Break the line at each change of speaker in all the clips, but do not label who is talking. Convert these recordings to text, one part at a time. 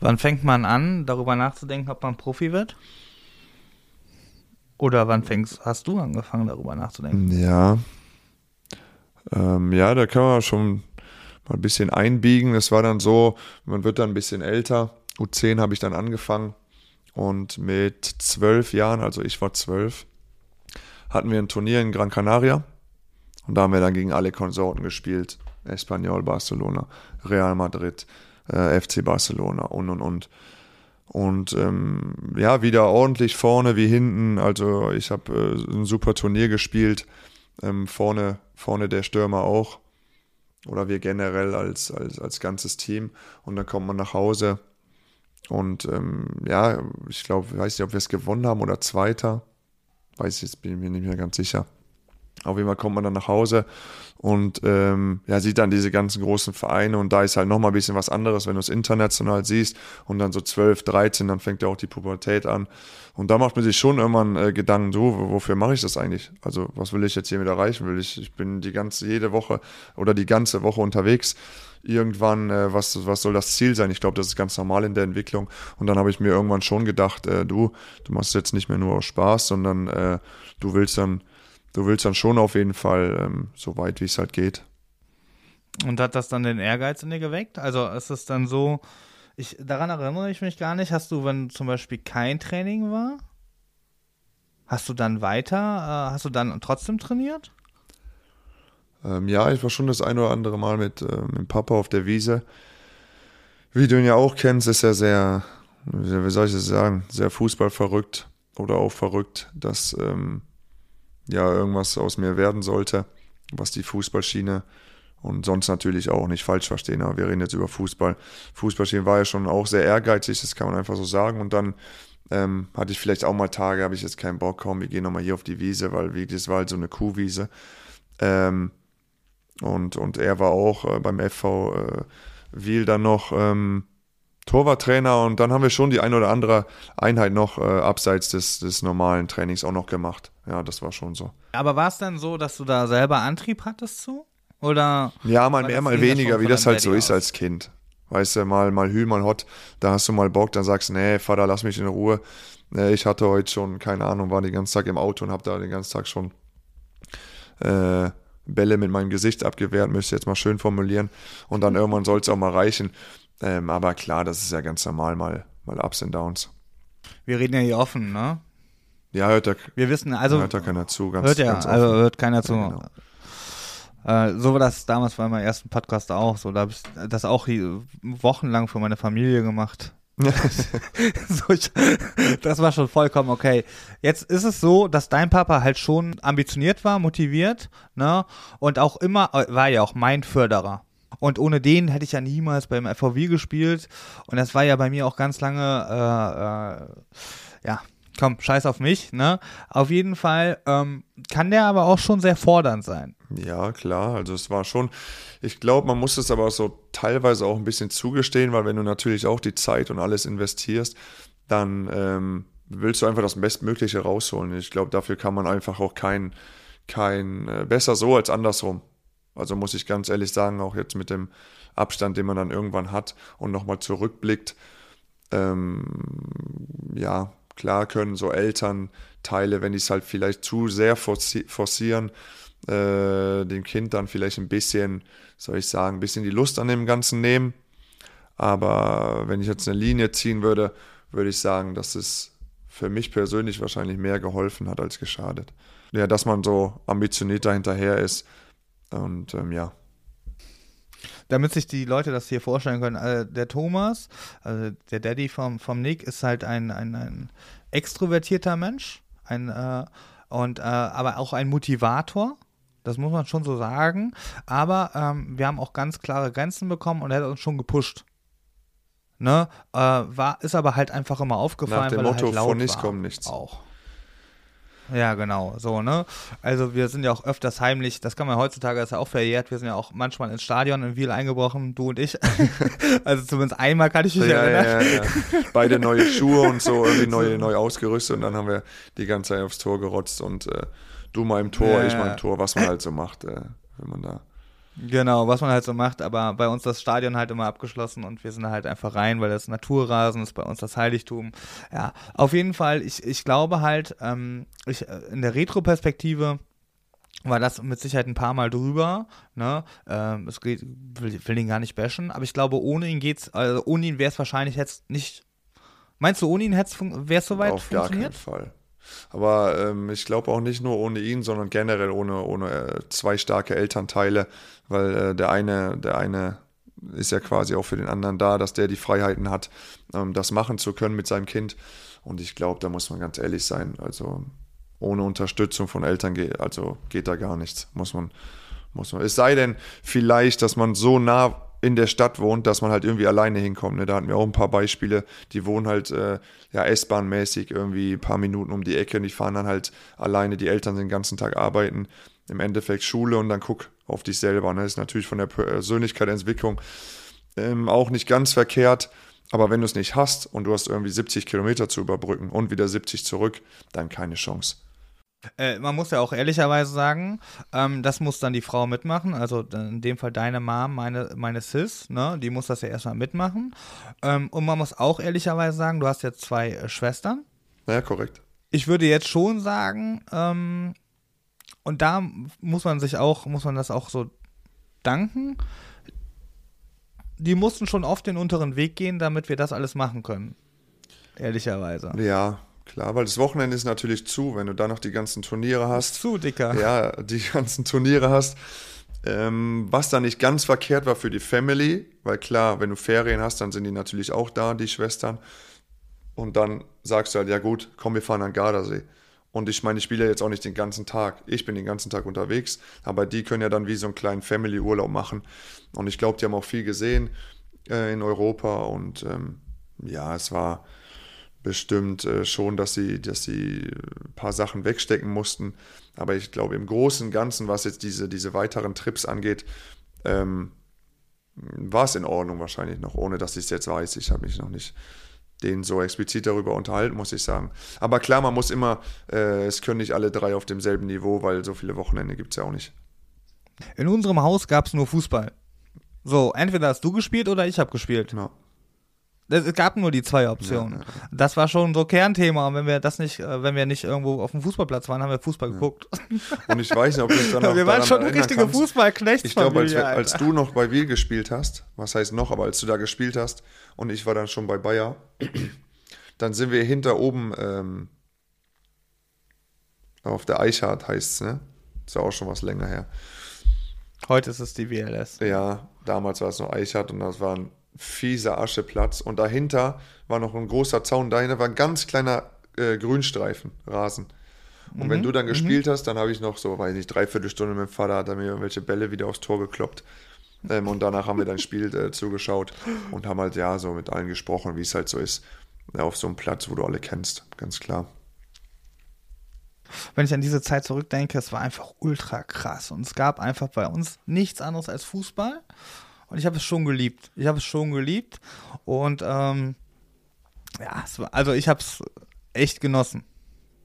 Wann fängt man an, darüber nachzudenken, ob man Profi wird? Oder wann fängst, hast du angefangen, darüber nachzudenken?
Ja. Ähm, ja, da kann man schon mal ein bisschen einbiegen. Es war dann so, man wird dann ein bisschen älter. U10 habe ich dann angefangen. Und mit zwölf Jahren, also ich war zwölf, hatten wir ein Turnier in Gran Canaria. Und da haben wir dann gegen alle Konsorten gespielt. Espanyol, Barcelona, Real Madrid, äh, FC Barcelona und und und. Und ähm, ja, wieder ordentlich vorne wie hinten. Also ich habe äh, ein super Turnier gespielt. Ähm, vorne, vorne der Stürmer auch. Oder wir generell als, als, als ganzes Team. Und dann kommt man nach Hause. Und ähm, ja, ich glaube, weiß nicht, ob wir es gewonnen haben oder Zweiter. Weiß ich jetzt, bin ich mir nicht mehr ganz sicher. Auf jeden Fall kommt man dann nach Hause und ähm, ja, sieht dann diese ganzen großen Vereine und da ist halt nochmal ein bisschen was anderes, wenn du es international siehst und dann so 12, 13, dann fängt ja auch die Pubertät an. Und da macht man sich schon irgendwann äh, Gedanken, so, wofür mache ich das eigentlich? Also, was will ich jetzt hiermit erreichen? Will ich, ich bin die ganze, jede Woche oder die ganze Woche unterwegs. Irgendwann, äh, was, was soll das Ziel sein? Ich glaube, das ist ganz normal in der Entwicklung. Und dann habe ich mir irgendwann schon gedacht, äh, du, du machst jetzt nicht mehr nur aus Spaß, sondern äh, du willst dann du willst dann schon auf jeden Fall ähm, so weit, wie es halt geht.
Und hat das dann den Ehrgeiz in dir geweckt? Also ist es dann so, ich, daran erinnere ich mich gar nicht, hast du, wenn zum Beispiel kein Training war, hast du dann weiter, äh, hast du dann trotzdem trainiert?
Ähm, ja, ich war schon das ein oder andere Mal mit, äh, mit Papa auf der Wiese. Wie du ihn ja auch kennst, ist er sehr, wie soll ich das sagen, sehr fußballverrückt oder auch verrückt, dass ähm, ja irgendwas aus mir werden sollte, was die Fußballschiene und sonst natürlich auch nicht falsch verstehen, aber wir reden jetzt über Fußball. Fußballschiene war ja schon auch sehr ehrgeizig, das kann man einfach so sagen. Und dann ähm, hatte ich vielleicht auch mal Tage, habe ich jetzt keinen Bock, komm, wir gehen nochmal hier auf die Wiese, weil wie, das war halt so eine Kuhwiese. Ähm, und, und er war auch äh, beim FV äh, Wiel dann noch ähm, Torwarttrainer und dann haben wir schon die ein oder andere Einheit noch äh, abseits des, des normalen Trainings auch noch gemacht. Ja, das war schon so.
Aber war es dann so, dass du da selber Antrieb hattest zu? Oder?
Ja, mal mehr, mal weniger, wie das halt so ist als Kind. Weißt du, mal, mal Hü, mal Hot, da hast du mal Bock, dann sagst du, nee, Vater, lass mich in Ruhe. Nee, ich hatte heute schon, keine Ahnung, war den ganzen Tag im Auto und hab da den ganzen Tag schon äh, Bälle mit meinem Gesicht abgewehrt, müsste jetzt mal schön formulieren. Und dann irgendwann soll es auch mal reichen. Ähm, aber klar, das ist ja ganz normal, mal, mal Ups und Downs.
Wir reden ja hier offen, ne?
Ja, hört da,
Wir wissen, also.
hört da keiner zu. Ganz,
hört ja,
ganz
also hört keiner zu.
Ja, genau.
Äh, so war das damals bei meinem ersten Podcast auch so. Da habe ich das auch wochenlang für meine Familie gemacht. so, ich, das war schon vollkommen okay. Jetzt ist es so, dass dein Papa halt schon ambitioniert war, motiviert, ne? Und auch immer, äh, war ja auch mein Förderer. Und ohne den hätte ich ja niemals beim FVW gespielt. Und das war ja bei mir auch ganz lange, äh, äh, ja, komm, scheiß auf mich, ne? Auf jeden Fall ähm, kann der aber auch schon sehr fordernd sein.
Ja, klar. Also es war schon, ich glaube, man muss es aber so teilweise auch ein bisschen zugestehen, weil wenn du natürlich auch die Zeit und alles investierst, dann ähm, willst du einfach das Bestmögliche rausholen. Ich glaube, dafür kann man einfach auch kein, kein äh, besser so als andersrum. Also muss ich ganz ehrlich sagen, auch jetzt mit dem Abstand, den man dann irgendwann hat und nochmal zurückblickt, ähm, ja, klar können so Elternteile, wenn die es halt vielleicht zu sehr forci forcieren, äh, dem Kind dann vielleicht ein bisschen, soll ich sagen, ein bisschen die Lust an dem Ganzen nehmen. Aber wenn ich jetzt eine Linie ziehen würde, würde ich sagen, dass es für mich persönlich wahrscheinlich mehr geholfen hat als geschadet. Ja, dass man so ambitioniert dahinterher ist. Und ähm, ja,
Damit sich die Leute das hier vorstellen können, äh, der Thomas, also der Daddy vom, vom Nick, ist halt ein, ein, ein extrovertierter Mensch, ein, äh, und, äh, aber auch ein Motivator. Das muss man schon so sagen. Aber ähm, wir haben auch ganz klare Grenzen bekommen und er hat uns schon gepusht. Ne? Äh, war, ist aber halt einfach immer aufgefallen,
nach dem
er
Motto,
halt
von nichts kommt nichts.
Auch. Ja, genau, so, ne? Also wir sind ja auch öfters heimlich, das kann man heutzutage, ist ja auch verjährt, wir sind ja auch manchmal ins Stadion in Wiel eingebrochen, du und ich. also zumindest einmal kann ich mich
Ja,
erinnern.
ja, ja. Beide neue Schuhe und so, irgendwie neu, neu ausgerüstet und dann haben wir die ganze Zeit aufs Tor gerotzt und äh, du mal im Tor, ich mal im Tor, was man halt so macht, äh, wenn man da.
Genau, was man halt so macht, aber bei uns das Stadion halt immer abgeschlossen und wir sind halt einfach rein, weil das Naturrasen ist bei uns das Heiligtum. Ja, auf jeden Fall, ich, ich glaube halt, ähm, ich, äh, in der Retro-Perspektive war das mit Sicherheit ein paar Mal drüber. Ne? Ähm, es geht, will, will ihn gar nicht bashen, aber ich glaube, ohne ihn geht's, also ohne ihn wäre es wahrscheinlich jetzt nicht. Meinst du, ohne ihn wäre es soweit
Auf gar keinen Fall. Aber ähm, ich glaube auch nicht nur ohne ihn, sondern generell ohne, ohne äh, zwei starke Elternteile, weil äh, der eine, der eine ist ja quasi auch für den anderen da, dass der die Freiheiten hat, ähm, das machen zu können mit seinem Kind. Und ich glaube, da muss man ganz ehrlich sein. Also ohne Unterstützung von Eltern geht, also geht da gar nichts. Muss man, muss man. Es sei denn, vielleicht, dass man so nah in der Stadt wohnt, dass man halt irgendwie alleine hinkommt. Ne? Da hatten wir auch ein paar Beispiele, die wohnen halt äh, ja S-Bahn-mäßig irgendwie ein paar Minuten um die Ecke und die fahren dann halt alleine, die Eltern den ganzen Tag arbeiten, im Endeffekt Schule und dann guck auf dich selber. Ne? Das ist natürlich von der Persönlichkeitsentwicklung ähm, auch nicht ganz verkehrt, aber wenn du es nicht hast und du hast irgendwie 70 Kilometer zu überbrücken und wieder 70 zurück, dann keine Chance.
Äh, man muss ja auch ehrlicherweise sagen, ähm, das muss dann die Frau mitmachen. Also in dem Fall deine Mom, meine, meine Sis, ne? Die muss das ja erstmal mitmachen. Ähm, und man muss auch ehrlicherweise sagen, du hast jetzt zwei äh, Schwestern.
Ja, korrekt.
Ich würde jetzt schon sagen, ähm, und da muss man sich auch, muss man das auch so danken. Die mussten schon oft den unteren Weg gehen, damit wir das alles machen können. Ehrlicherweise.
Ja, Klar, weil das Wochenende ist natürlich zu, wenn du da noch die ganzen Turniere hast.
Zu, Dicker.
Ja, die ganzen Turniere hast. Ähm, was da nicht ganz verkehrt war für die Family, weil klar, wenn du Ferien hast, dann sind die natürlich auch da, die Schwestern. Und dann sagst du halt, ja gut, komm, wir fahren an Gardasee. Und ich meine, ich spiele ja jetzt auch nicht den ganzen Tag. Ich bin den ganzen Tag unterwegs, aber die können ja dann wie so einen kleinen Family-Urlaub machen. Und ich glaube, die haben auch viel gesehen äh, in Europa. Und ähm, ja, es war, bestimmt äh, schon, dass sie, dass sie ein paar Sachen wegstecken mussten. Aber ich glaube, im Großen und Ganzen, was jetzt diese, diese weiteren Trips angeht, ähm, war es in Ordnung wahrscheinlich noch, ohne dass ich es jetzt weiß. Ich habe mich noch nicht den so explizit darüber unterhalten, muss ich sagen. Aber klar, man muss immer, äh, es können nicht alle drei auf demselben Niveau, weil so viele Wochenende gibt es ja auch nicht.
In unserem Haus gab es nur Fußball. So, entweder hast du gespielt oder ich habe gespielt. Ja. Es gab nur die zwei Optionen. Ja, ja. Das war schon so Kernthema. Und wenn wir das nicht, äh, wenn wir nicht irgendwo auf dem Fußballplatz waren, haben wir Fußball geguckt.
Und ich weiß nicht, ob es dann auch
Wir waren schon richtige Fußballknechts.
Ich glaube, als, als, du noch bei Wiel gespielt hast, was heißt noch, aber als du da gespielt hast und ich war dann schon bei Bayer, dann sind wir hinter oben ähm, auf der Eichhardt heißt es, ne? Ist ja auch schon was länger her.
Heute ist es die WLS.
Ja, damals war es noch Eichhardt und das waren fieser Ascheplatz. Und dahinter war noch ein großer Zaun. Dahinter war ein ganz kleiner äh, Grünstreifen, Rasen. Und mhm, wenn du dann mhm. gespielt hast, dann habe ich noch so, weiß nicht, dreiviertel Stunde mit dem Vater, hat er mir irgendwelche Bälle wieder aufs Tor gekloppt. Ähm, und danach haben wir dein Spiel äh, zugeschaut und haben halt ja so mit allen gesprochen, wie es halt so ist. Ja, auf so einem Platz, wo du alle kennst, ganz klar.
Wenn ich an diese Zeit zurückdenke, es war einfach ultra krass. Und es gab einfach bei uns nichts anderes als Fußball. Und ich habe es schon geliebt. Ich habe es schon geliebt. Und ähm, ja, war, also ich habe es echt genossen.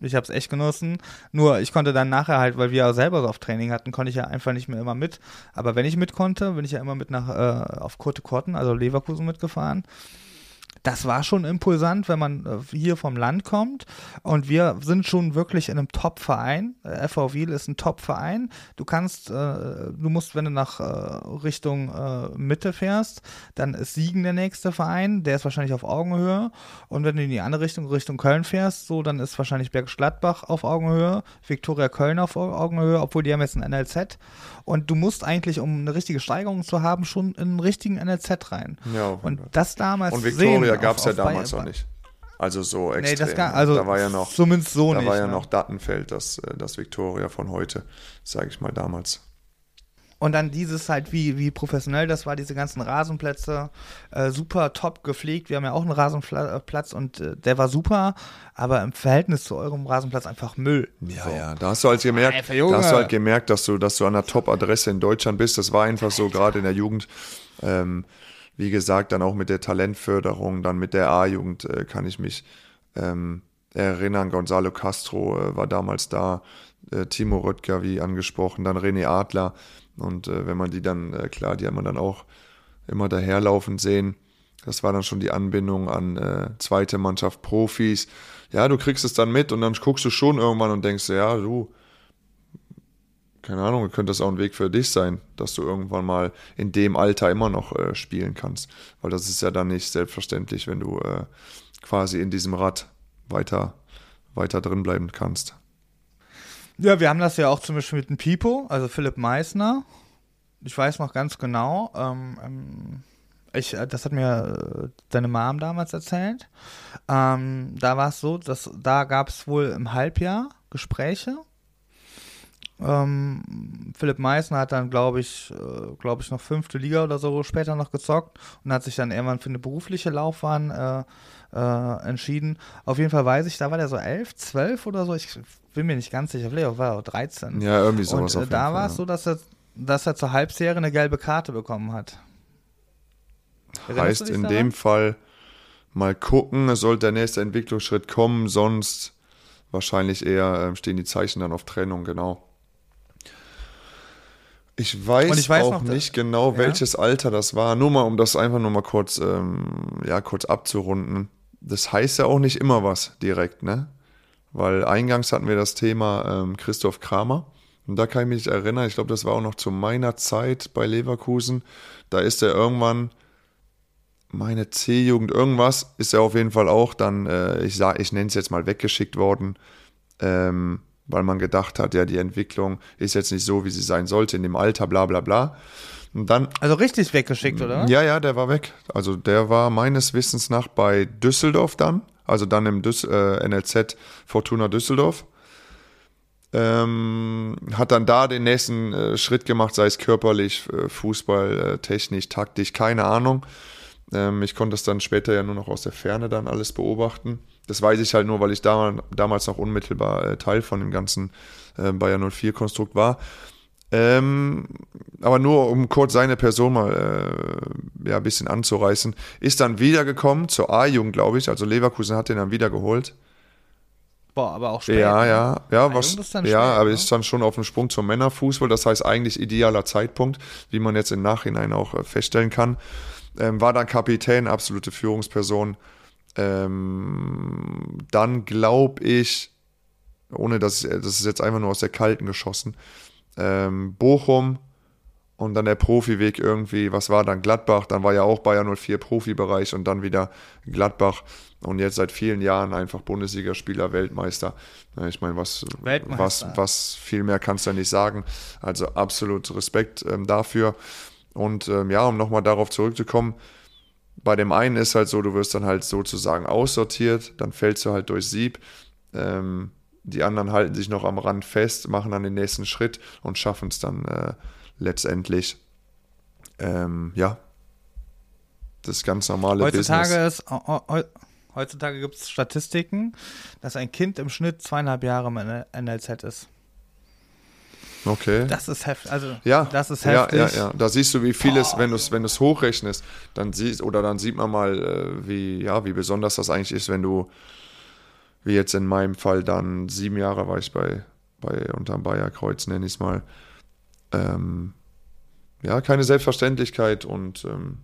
Ich habe es echt genossen. Nur ich konnte dann nachher halt, weil wir ja selber so auf Training hatten, konnte ich ja einfach nicht mehr immer mit. Aber wenn ich mit konnte, bin ich ja immer mit nach äh, auf Kurte Korten, also Leverkusen mitgefahren das war schon impulsant, wenn man äh, hier vom Land kommt. Und wir sind schon wirklich in einem Top-Verein. Äh, FV Wiel ist ein Top-Verein. Du kannst, äh, du musst, wenn du nach Richtung Mitte fährst, dann ist Siegen der nächste Verein. Der ist wahrscheinlich auf Augenhöhe. Und wenn du in die andere Richtung, Richtung Köln fährst, so, dann ist wahrscheinlich Bergisch Gladbach auf Augenhöhe, Viktoria Köln auf Augenhöhe, obwohl die haben jetzt ein NLZ. Und du musst eigentlich, um eine richtige Steigerung zu haben, schon in einen richtigen NLZ rein. Ja, und das damals
Und Viktoria gab es ja damals noch nicht. Also so extrem. Nee,
das gar, also
da war ja noch,
zumindest so
da
nicht.
Da war ja ne? noch Dattenfeld, das, äh, das Victoria von heute, sage ich mal damals.
Und dann dieses halt, wie, wie professionell das war, diese ganzen Rasenplätze, äh, super top gepflegt. Wir haben ja auch einen Rasenplatz und äh, der war super, aber im Verhältnis zu eurem Rasenplatz einfach Müll.
Ja, so. ja, da hast du halt gemerkt, da hast du halt gemerkt, dass du, dass du an der Top-Adresse in Deutschland bist. Das war einfach so, gerade in der Jugend. Ähm, wie gesagt, dann auch mit der Talentförderung, dann mit der A-Jugend äh, kann ich mich ähm, erinnern. Gonzalo Castro äh, war damals da, äh, Timo Röttger, wie angesprochen, dann René Adler Und äh, wenn man die dann, äh, klar, die hat man dann auch immer daherlaufen sehen. Das war dann schon die Anbindung an äh, zweite Mannschaft Profis. Ja, du kriegst es dann mit und dann guckst du schon irgendwann und denkst, ja, du, keine Ahnung, könnte das auch ein Weg für dich sein, dass du irgendwann mal in dem Alter immer noch äh, spielen kannst. Weil das ist ja dann nicht selbstverständlich, wenn du äh, quasi in diesem Rad weiter, weiter drin bleiben kannst.
Ja, wir haben das ja auch zum Beispiel mit dem Pipo, also Philipp Meissner. Ich weiß noch ganz genau, ähm, ähm ich, äh, das hat mir äh, deine Mom damals erzählt. Ähm, da war es so, dass da gab es wohl im Halbjahr Gespräche ähm, Philipp Meissner hat dann, glaube ich, äh, glaube ich, noch fünfte Liga oder so später noch gezockt und hat sich dann irgendwann für eine berufliche Laufbahn äh, äh, entschieden. Auf jeden Fall weiß ich, da war der so elf, zwölf oder so. Ich bin mir nicht ganz sicher. Vielleicht war er auch 13.
Ja, irgendwie sowas.
Und äh, da war es so, dass er, dass er zur Halbserie eine gelbe Karte bekommen hat.
Erinnerst heißt in daran? dem Fall mal gucken, es sollte der nächste Entwicklungsschritt kommen, sonst wahrscheinlich eher äh, stehen die Zeichen dann auf Trennung, genau. Ich weiß, ich weiß auch noch, nicht genau, ja. welches Alter das war. Nur mal, um das einfach nur mal kurz, ähm, ja, kurz abzurunden. Das heißt ja auch nicht immer was direkt, ne? Weil eingangs hatten wir das Thema ähm, Christoph Kramer. Und da kann ich mich erinnern, ich glaube, das war auch noch zu meiner Zeit bei Leverkusen. Da ist er irgendwann, meine C-Jugend, irgendwas, ist er auf jeden Fall auch dann, äh, ich, sag, ich nenne es jetzt mal weggeschickt worden. Ähm, weil man gedacht hat, ja, die Entwicklung ist jetzt nicht so, wie sie sein sollte in dem Alter, bla bla bla. Und dann,
also richtig weggeschickt, oder?
Ja, ja, der war weg. Also der war meines Wissens nach bei Düsseldorf dann, also dann im Düs äh, NLZ Fortuna Düsseldorf. Ähm, hat dann da den nächsten äh, Schritt gemacht, sei es körperlich, äh, Fußball, äh, technisch, taktisch, keine Ahnung. Ähm, ich konnte es dann später ja nur noch aus der Ferne dann alles beobachten. Das weiß ich halt nur, weil ich da, damals noch unmittelbar äh, Teil von dem ganzen äh, Bayern 04-Konstrukt war. Ähm, aber nur um kurz seine Person mal äh, ja, ein bisschen anzureißen, ist dann wiedergekommen zur A-Jugend, glaube ich. Also Leverkusen hat den dann wiedergeholt.
Boah, aber auch später.
Ja, ja, ja, was, ja, aber ne? ist dann schon auf dem Sprung zum Männerfußball. Das heißt eigentlich idealer Zeitpunkt, wie man jetzt im Nachhinein auch äh, feststellen kann. Ähm, war dann Kapitän, absolute Führungsperson ähm, dann glaube ich, ohne dass das ist jetzt einfach nur aus der Kalten geschossen, ähm, Bochum und dann der Profiweg irgendwie, was war dann Gladbach, dann war ja auch Bayern 04 Profibereich und dann wieder Gladbach und jetzt seit vielen Jahren einfach Bundesligaspieler, Weltmeister. Ich meine, was, was, was viel mehr kannst du ja nicht sagen. Also absolut Respekt ähm, dafür. Und ähm, ja, um nochmal darauf zurückzukommen, bei dem einen ist halt so, du wirst dann halt sozusagen aussortiert, dann fällst du halt durch Sieb. Ähm, die anderen halten sich noch am Rand fest, machen dann den nächsten Schritt und schaffen es dann äh, letztendlich. Ähm, ja, das ganz normale
heutzutage
Business.
Ist, heutzutage gibt es Statistiken, dass ein Kind im Schnitt zweieinhalb Jahre im NLZ ist.
Okay.
Das ist heftig. Also,
ja,
das ist heftig.
Ja, ja, ja. Da siehst du, wie vieles, Boah. wenn du es wenn hochrechnest, dann siehst, oder dann sieht man mal, äh, wie, ja, wie besonders das eigentlich ist, wenn du, wie jetzt in meinem Fall, dann sieben Jahre war ich bei, bei unterm Bayerkreuz, nenne ich es mal. Ähm, ja, keine Selbstverständlichkeit und ähm,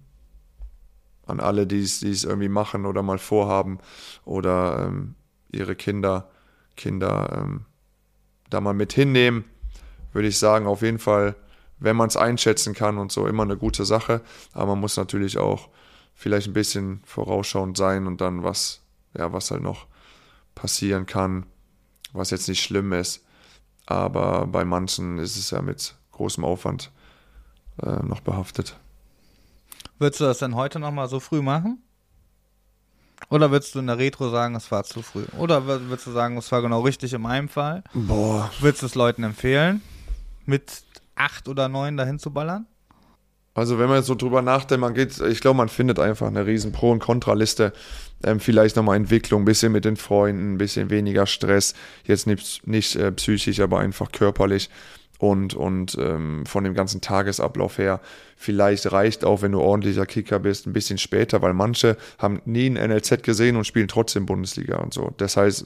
an alle, die es irgendwie machen oder mal vorhaben oder ähm, ihre Kinder, Kinder ähm, da mal mit hinnehmen würde ich sagen, auf jeden Fall, wenn man es einschätzen kann und so, immer eine gute Sache. Aber man muss natürlich auch vielleicht ein bisschen vorausschauend sein und dann was, ja, was halt noch passieren kann, was jetzt nicht schlimm ist. Aber bei manchen ist es ja mit großem Aufwand äh, noch behaftet.
Würdest du das dann heute nochmal so früh machen? Oder würdest du in der Retro sagen, es war zu früh? Oder würdest du sagen, es war genau richtig in meinem Fall?
Boah.
Würdest du es Leuten empfehlen? Mit acht oder neun dahin zu ballern?
Also wenn man jetzt so drüber nachdenkt, man geht, ich glaube, man findet einfach eine riesen Pro- und Kontraliste. Ähm, vielleicht nochmal Entwicklung, ein bisschen mit den Freunden, ein bisschen weniger Stress. Jetzt nicht, nicht äh, psychisch, aber einfach körperlich. Und, und ähm, von dem ganzen Tagesablauf her, vielleicht reicht auch, wenn du ordentlicher Kicker bist, ein bisschen später, weil manche haben nie ein NLZ gesehen und spielen trotzdem Bundesliga und so. Das heißt,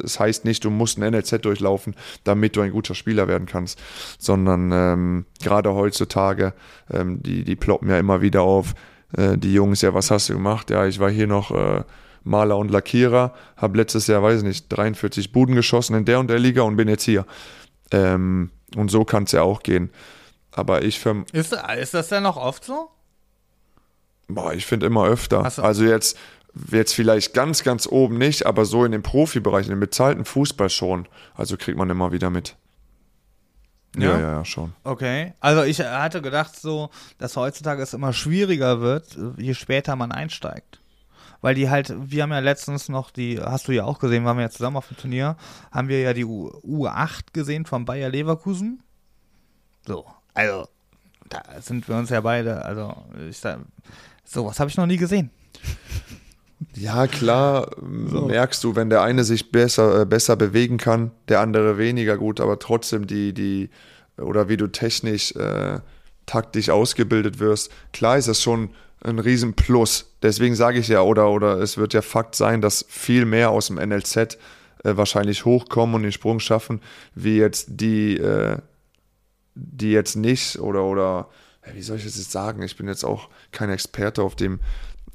das heißt nicht, du musst ein NLZ durchlaufen, damit du ein guter Spieler werden kannst, sondern ähm, gerade heutzutage, ähm, die, die ploppen ja immer wieder auf, äh, die Jungs, ja, was hast du gemacht? Ja, ich war hier noch äh, Maler und Lackierer, habe letztes Jahr, weiß nicht, 43 Buden geschossen in der und der Liga und bin jetzt hier. Ähm, und so kann es ja auch gehen. Aber ich für.
Ist, ist das denn noch oft so?
Boah, ich finde immer öfter. Also jetzt, jetzt vielleicht ganz, ganz oben nicht, aber so in dem Profibereich, in dem bezahlten Fußball schon. Also kriegt man immer wieder mit. Ja, ja, ja, ja, schon.
Okay. Also ich hatte gedacht so, dass heutzutage es immer schwieriger wird, je später man einsteigt. Weil die halt, wir haben ja letztens noch die, hast du ja auch gesehen, waren wir ja zusammen auf dem Turnier, haben wir ja die U U8 gesehen von Bayer Leverkusen. So, also, da sind wir uns ja beide, also ich sag, sowas habe ich noch nie gesehen.
Ja, klar, so. merkst du, wenn der eine sich besser, äh, besser bewegen kann, der andere weniger gut, aber trotzdem die, die, oder wie du technisch, äh, taktisch ausgebildet wirst, klar ist das schon ein Riesenplus. Deswegen sage ich ja, oder, oder es wird ja Fakt sein, dass viel mehr aus dem NLZ äh, wahrscheinlich hochkommen und den Sprung schaffen, wie jetzt die, äh, die jetzt nicht, oder, oder, wie soll ich das jetzt sagen? Ich bin jetzt auch kein Experte auf dem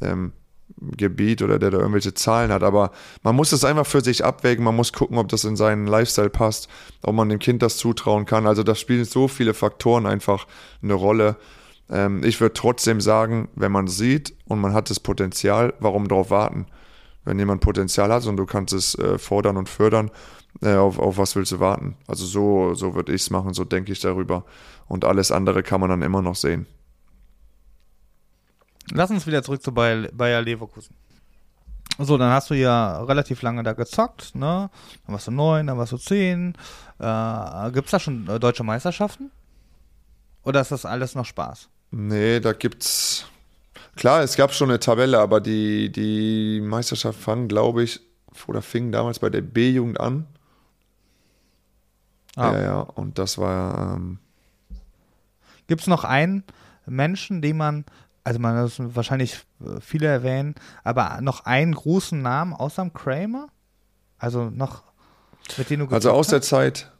ähm, Gebiet oder der da irgendwelche Zahlen hat, aber man muss es einfach für sich abwägen, man muss gucken, ob das in seinen Lifestyle passt, ob man dem Kind das zutrauen kann. Also da spielen so viele Faktoren einfach eine Rolle. Ähm, ich würde trotzdem sagen, wenn man sieht und man hat das Potenzial, warum darauf warten? Wenn jemand Potenzial hat und du kannst es äh, fordern und fördern, äh, auf, auf was willst du warten? Also so, so würde ich es machen, so denke ich darüber. Und alles andere kann man dann immer noch sehen.
Lass uns wieder zurück zu Bayer, Bayer Leverkusen. So, dann hast du ja relativ lange da gezockt, ne? Dann warst du neun, dann warst du zehn. Äh, Gibt es da schon äh, deutsche Meisterschaften? Oder ist das alles noch Spaß?
Nee, da gibt's. Klar, es gab schon eine Tabelle, aber die, die Meisterschaft fand, glaube ich, oder fing damals bei der B-Jugend an. Ah. Ja, ja, und das war. Ähm
Gibt es noch einen Menschen, den man, also man das wahrscheinlich äh, viele erwähnen, aber noch einen großen Namen außer dem Kramer? Also noch,
mit dem du Also aus der Zeit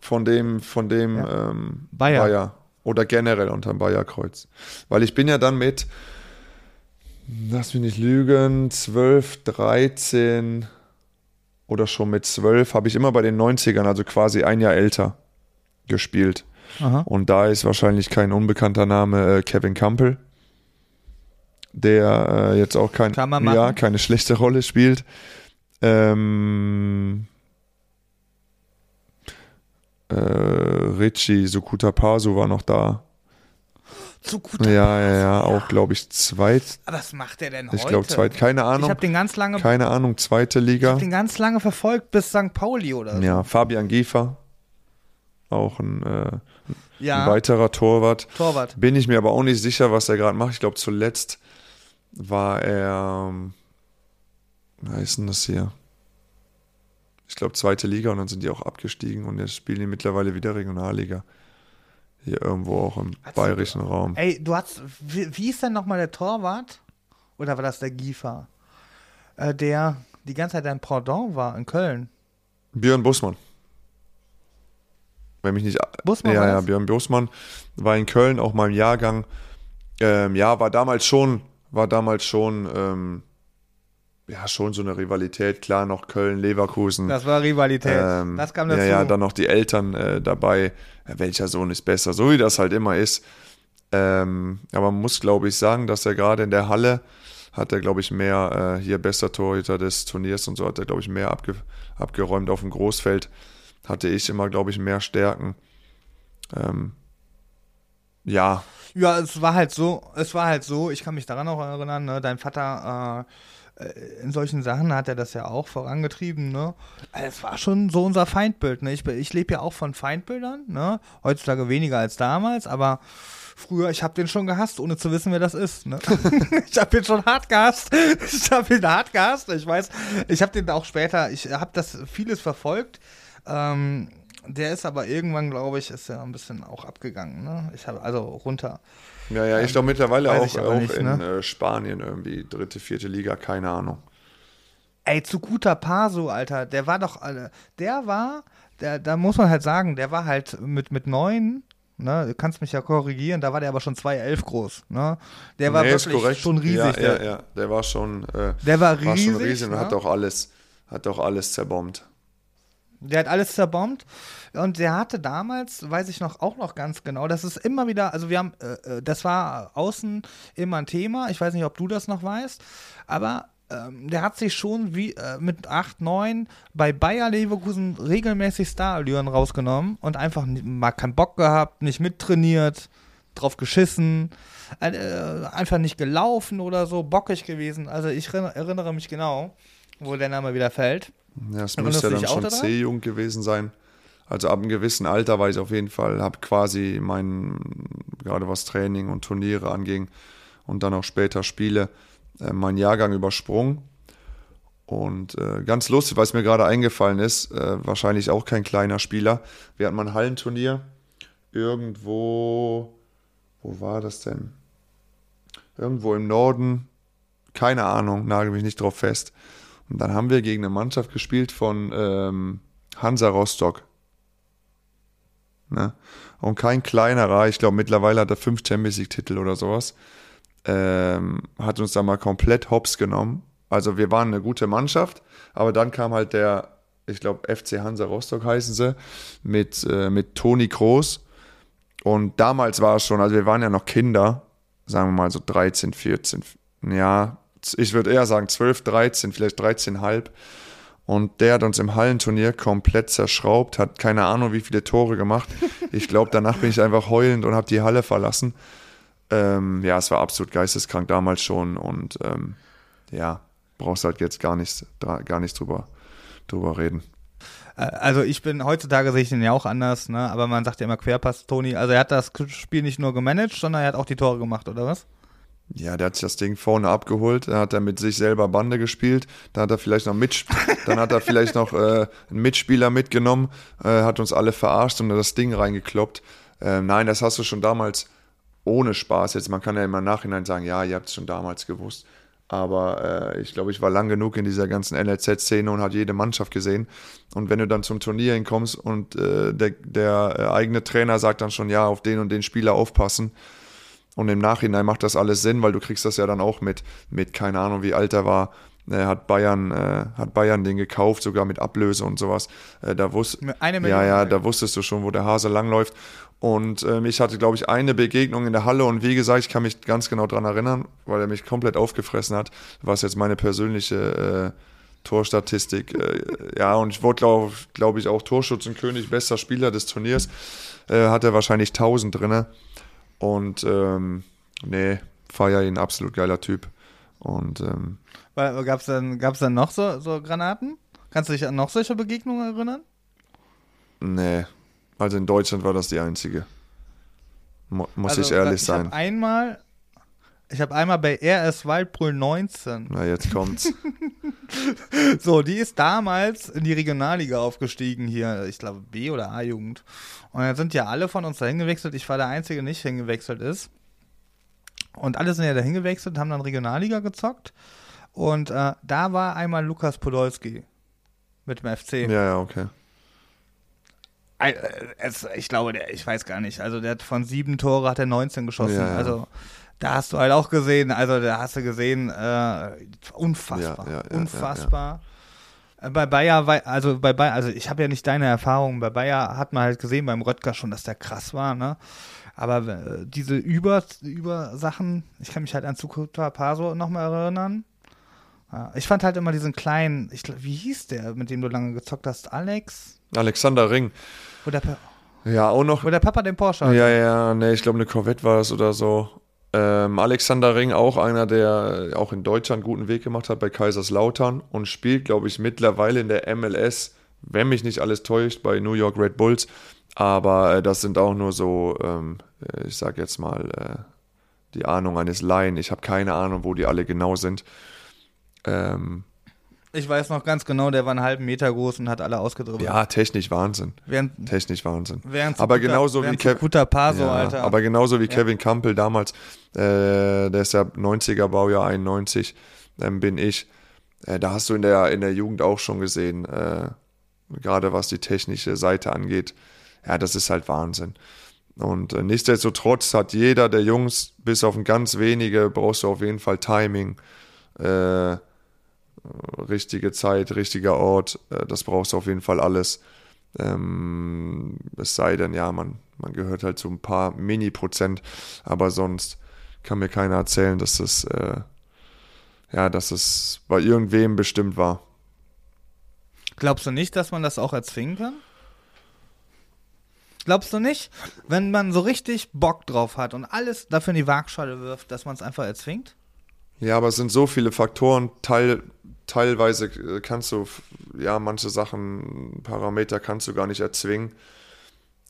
von dem, von dem ja. ähm,
Bayer. Bayer.
Oder generell unterm Bayerkreuz. Weil ich bin ja dann mit, lass mich nicht lügen, 12, 13 oder schon mit 12 habe ich immer bei den 90ern, also quasi ein Jahr älter, gespielt. Aha. Und da ist wahrscheinlich kein unbekannter Name äh, Kevin Campbell, der äh, jetzt auch kein, ja, keine schlechte Rolle spielt. Ähm, äh, Richie Sukuta Pasu war noch da.
Sukuta
ja, ja, ja, auch glaube ich zweit.
Aber was macht der denn
ich heute? Ich glaube zweit, keine Ahnung. Ich
habe den ganz lange.
Keine Ahnung, zweite Liga. Ich
habe den ganz lange verfolgt bis St. Pauli oder so.
Ja, Fabian Giefer, auch ein, äh, ja. ein weiterer Torwart.
Torwart.
Bin ich mir aber auch nicht sicher, was er gerade macht. Ich glaube zuletzt war er, ähm, wie heißt denn das hier? ich glaube, zweite Liga und dann sind die auch abgestiegen und jetzt spielen die mittlerweile wieder Regionalliga. Hier irgendwo auch im Hat's bayerischen du, Raum.
Ey, du hast, wie, wie ist denn nochmal der Torwart? Oder war das der Giefer? Äh, der die ganze Zeit dein Pendant war in Köln.
Björn Bussmann. Wenn mich nicht.
Bussmann
ja, ja, Björn Bussmann war in Köln, auch mal im Jahrgang. Ähm, ja, war damals schon, war damals schon ähm, ja, schon so eine Rivalität, klar, noch Köln, Leverkusen.
Das war Rivalität. Ähm, das kam dazu.
Ja, ja, dann noch die Eltern äh, dabei. Ja, welcher Sohn ist besser? So wie das halt immer ist. Ähm, aber man muss, glaube ich, sagen, dass er gerade in der Halle hat er, glaube ich, mehr, äh, hier bester Torhüter des Turniers und so hat er, glaube ich, mehr abge abgeräumt auf dem Großfeld. Hatte ich immer, glaube ich, mehr Stärken. Ähm, ja.
Ja, es war halt so, es war halt so, ich kann mich daran auch erinnern, ne, dein Vater äh, äh, in solchen Sachen hat er das ja auch vorangetrieben, ne? Es war schon so unser Feindbild, ne? Ich, ich lebe ja auch von Feindbildern, ne? Heutzutage weniger als damals, aber früher, ich habe den schon gehasst, ohne zu wissen, wer das ist, ne? ich habe den schon hart gehasst. Ich habe ihn hart gehasst. Ich weiß, ich habe den auch später, ich habe das vieles verfolgt. Ähm, der ist aber irgendwann, glaube ich, ist ja ein bisschen auch abgegangen, ne? Ich habe also runter.
Ja, ja, ich glaube mittlerweile auch, auch nicht, in ne? Äh, Spanien irgendwie, dritte, vierte Liga, keine Ahnung.
Ey, zu guter Paso, Alter, der war doch, Alter, der war, der, da muss man halt sagen, der war halt mit, mit neun, ne, du kannst mich ja korrigieren, da war der aber schon 2,11 groß, ne? Der war
Nee,
wirklich schon riesig.
Ja,
der,
ja, ja. Der war schon, äh,
der war
war
riesig.
schon riesig und
ne?
hat auch alles, hat auch alles zerbombt.
Der hat alles zerbombt und der hatte damals, weiß ich noch auch noch ganz genau, das ist immer wieder, also wir haben, äh, äh, das war außen immer ein Thema, ich weiß nicht, ob du das noch weißt, aber ähm, der hat sich schon wie äh, mit 8, 9 bei Bayer Leverkusen regelmäßig Stadion rausgenommen und einfach mal keinen Bock gehabt, nicht mittrainiert, drauf geschissen, äh, einfach nicht gelaufen oder so, bockig gewesen. Also ich erinner- erinnere mich genau, wo der Name wieder fällt.
Ja, es müsste ja dann schon
daran?
C-Jugend gewesen sein. Also ab einem gewissen Alter war ich auf jeden Fall, habe quasi mein, gerade was Training und Turniere anging und dann auch später Spiele, äh, meinen Jahrgang übersprungen. Und äh, ganz lustig, was mir gerade eingefallen ist, äh, wahrscheinlich auch kein kleiner Spieler. Wir hatten mal ein Hallenturnier irgendwo, wo war das denn? Irgendwo im Norden, keine Ahnung, nagel mich nicht drauf fest. Und dann haben wir gegen eine Mannschaft gespielt von ähm, Hansa Rostock. Ne? Und kein kleinerer, ich glaube mittlerweile hat er fünf Champions League-Titel oder sowas, ähm, hat uns da mal komplett hops genommen. Also wir waren eine gute Mannschaft, aber dann kam halt der, ich glaube FC Hansa Rostock heißen sie, mit, äh, mit Toni Kroos. Und damals war es schon, also wir waren ja noch Kinder, sagen wir mal so 13, 14, ja, ich würde eher sagen 12, 13, vielleicht 13,5. Und der hat uns im Hallenturnier komplett zerschraubt, hat keine Ahnung, wie viele Tore gemacht. Ich glaube, danach bin ich einfach heulend und habe die Halle verlassen. Ähm, ja, es war absolut geisteskrank damals schon und ähm, ja, brauchst halt jetzt gar nicht, dra- gar nicht drüber, drüber reden.
Also ich bin, heutzutage sehe ich den ja auch anders, ne? aber man sagt ja immer Querpass, Toni. Also er hat das Spiel nicht nur gemanagt, sondern er hat auch die Tore gemacht, oder was?
Ja, der hat sich das Ding vorne abgeholt, da hat er mit sich selber Bande gespielt, da hat er vielleicht noch mit, dann hat er vielleicht noch äh, einen Mitspieler mitgenommen, äh, hat uns alle verarscht und das Ding reingekloppt. Äh, nein, das hast du schon damals ohne Spaß. Jetzt, man kann ja immer im Nachhinein sagen, ja, ihr habt es schon damals gewusst. Aber äh, ich glaube, ich war lang genug in dieser ganzen NLZ-Szene und hat jede Mannschaft gesehen. Und wenn du dann zum Turnier hinkommst und äh, der, der äh, eigene Trainer sagt dann schon, ja, auf den und den Spieler aufpassen, und im Nachhinein macht das alles Sinn, weil du kriegst das ja dann auch mit, mit keine Ahnung, wie alt er war. Äh, hat Bayern, äh, hat Bayern den gekauft, sogar mit Ablöse und sowas. Äh, da wusst,
Eine Million.
ja, ja, da wusstest du schon, wo der Hase langläuft. Und ähm, ich hatte, glaube ich, eine Begegnung in der Halle und wie gesagt, ich kann mich ganz genau dran erinnern, weil er mich komplett aufgefressen hat, was jetzt meine persönliche äh, Torstatistik. Äh, ja, und ich wurde, glaube glaub ich, auch Torschützenkönig, bester Spieler des Turniers. Äh, hat er wahrscheinlich 1000 drinne. Und ähm, nee, feier ihn, absolut geiler Typ. Und ähm,
Gab es dann, gab's dann noch so, so Granaten? Kannst du dich an noch solche Begegnungen erinnern?
nee, also in Deutschland war das die einzige. Mo muss
also,
ich ehrlich
ich
sein.
Einmal, ich habe einmal bei RS Waldbrüll 19
Na, jetzt kommt's.
So, die ist damals in die Regionalliga aufgestiegen hier, ich glaube B- oder A-Jugend. Und dann sind ja alle von uns dahin gewechselt. Ich war der Einzige, der nicht hingewechselt ist. Und alle sind ja dahin gewechselt, haben dann Regionalliga gezockt. Und äh, da war einmal Lukas Podolski mit dem FC.
ja, ja, okay.
Äh, ich glaube, der, ich weiß gar nicht. Also der hat von sieben Tore hat er 19 geschossen.
Ja, ja.
Also da hast du halt auch gesehen, also da hast du gesehen, äh, unfassbar,
Ja, ja,
unfassbar. Äh, Bei Bayer, also bei Bayer, also ich habe ja nicht deine Erfahrungen. Bei Bayer hat man halt gesehen beim Röttger schon, dass der krass war, ne? Aber äh, diese Über, Über-Sachen, ich kann mich halt an Zukuta Paso nochmal erinnern. Ja, ich fand halt immer diesen kleinen, ich, wie hieß der, mit dem du lange gezockt hast? Alex?
Alexander Ring.
Wo der, Pa-
Ja, auch noch.
wo der Papa den Porsche hatte.
Ja, ja, nee, ich glaube, eine Corvette war das oder so. Ähm, Alexander Ring, auch einer, der auch in Deutschland guten Weg gemacht hat bei Kaiserslautern und spielt, glaube ich, mittlerweile in der MLS, wenn mich nicht alles täuscht, bei New York Red Bulls. Aber äh, das sind auch nur so, ähm, äh, ich sag jetzt mal, äh, die Ahnung eines Laien. Ich habe keine Ahnung, wo die alle genau sind. Ähm,
Ich weiß noch ganz genau, der war einen halben Meter groß und hat alle ausgedribbelt.
ja, technisch Wahnsinn.
Während,
Technisch Wahnsinn.
während
Aber genauso wie
Kuta Paso,
ja,
Alter.
Aber genauso wie
Ja.
Kevin Campbell damals, äh, der ist ja 90er Baujahr 91, ähm, bin ich. äh, da hast du in der, in der Jugend auch schon gesehen, äh, gerade was die technische Seite angeht. Ja, das ist halt Wahnsinn. Und äh, nichtsdestotrotz hat jeder der Jungs, bis auf ein ganz wenige, brauchst du auf jeden Fall Timing, äh, richtige Zeit, richtiger Ort, äh, das brauchst du auf jeden Fall alles. Ähm, es sei denn, ja, man, man gehört halt zu ein paar Mini-Prozent, aber sonst kann mir keiner erzählen, dass es, äh, ja, dass es bei irgendwem bestimmt war.
Glaubst du nicht, dass man das auch erzwingen kann? Glaubst du nicht, wenn man so richtig Bock drauf hat und alles dafür in die Waagschale wirft, dass man es einfach erzwingt?
Ja, aber es sind so viele Faktoren. Teil, teilweise äh, kannst du, ja, manche Sachen, Parameter kannst du gar nicht erzwingen.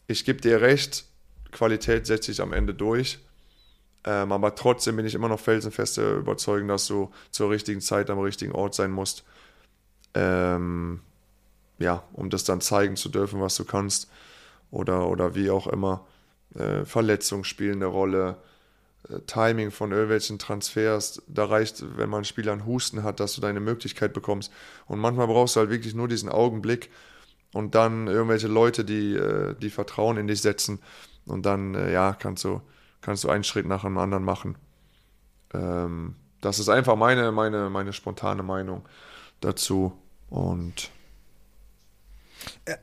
Ich gebe dir recht, Qualität setzt sich am Ende durch. Ähm, aber trotzdem bin ich immer noch felsenfeste Überzeugung, dass du zur richtigen Zeit am richtigen Ort sein musst. Ähm, ja, um das dann zeigen zu dürfen, was du kannst. Oder, oder wie auch immer. Äh, Verletzungen spielen eine Rolle. Äh, Timing von irgendwelchen Transfers. Da reicht, wenn man einen Spieler einen Husten hat, dass du deine Möglichkeit bekommst. Und manchmal brauchst du halt wirklich nur diesen Augenblick und dann irgendwelche Leute, die, äh, die Vertrauen in dich setzen. Und dann, äh, ja, kannst du, kannst du einen Schritt nach dem anderen machen. Ähm, das ist einfach meine, meine, meine spontane Meinung dazu. Und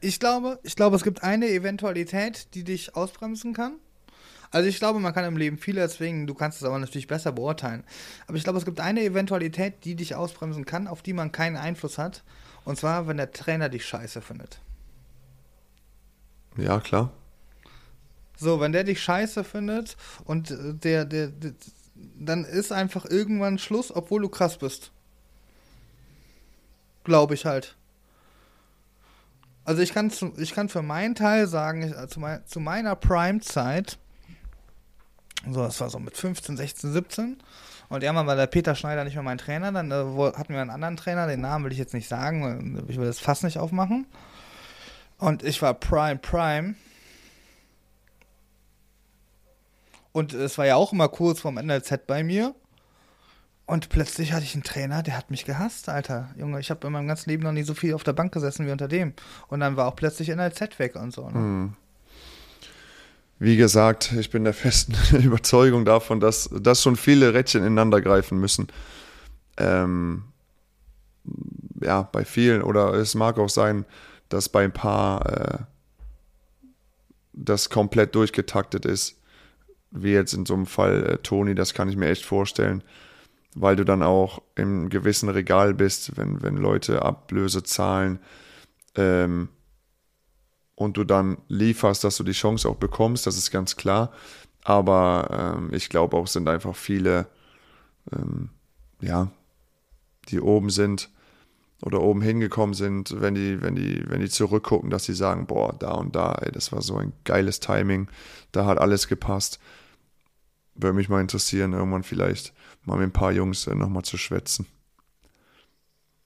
ich glaube, ich glaube, es gibt eine Eventualität, die dich ausbremsen kann. Also ich glaube, man kann im Leben viel erzwingen, du kannst es aber natürlich besser beurteilen. Aber ich glaube, es gibt eine Eventualität, die dich ausbremsen kann, auf die man keinen Einfluss hat. Und zwar, wenn der Trainer dich scheiße findet.
Ja, klar.
So, wenn der dich scheiße findet und der, der, der dann ist einfach irgendwann Schluss, obwohl du krass bist. Glaube ich halt. Also ich kann, zu, ich kann für meinen Teil sagen, ich, zu, mein, zu meiner Prime-Zeit so, das war so mit 15, 16, 17. Und irgendwann war der Peter Schneider nicht mehr mein Trainer. Dann äh, hatten wir einen anderen Trainer, den Namen will ich jetzt nicht sagen, ich will das fast nicht aufmachen. Und ich war Prime, Prime. Und es war ja auch immer kurz vorm NLZ bei mir. Und plötzlich hatte ich einen Trainer, der hat mich gehasst, Alter. Junge, ich habe in meinem ganzen Leben noch nie so viel auf der Bank gesessen wie unter dem. Und dann war auch plötzlich NLZ weg und so. Ne? Mhm
wie gesagt, ich bin der festen Überzeugung davon, dass, dass schon viele Rädchen ineinander greifen müssen. Ähm, ja, bei vielen. Oder es mag auch sein, dass bei ein paar äh, das komplett durchgetaktet ist. Wie jetzt in so einem Fall äh, Toni, das kann ich mir echt vorstellen. Weil du dann auch im gewissen Regal bist, wenn, wenn Leute Ablöse zahlen. Ähm, und du dann lieferst, dass du die Chance auch bekommst, das ist ganz klar. Aber ähm, ich glaube auch, sind einfach viele, ähm, ja, die oben sind oder oben hingekommen sind, wenn die, wenn die, wenn die zurückgucken, dass sie sagen, boah, da und da, ey, das war so ein geiles Timing, da hat alles gepasst. Würde mich mal interessieren, irgendwann vielleicht mal mit ein paar Jungs äh, nochmal zu schwätzen.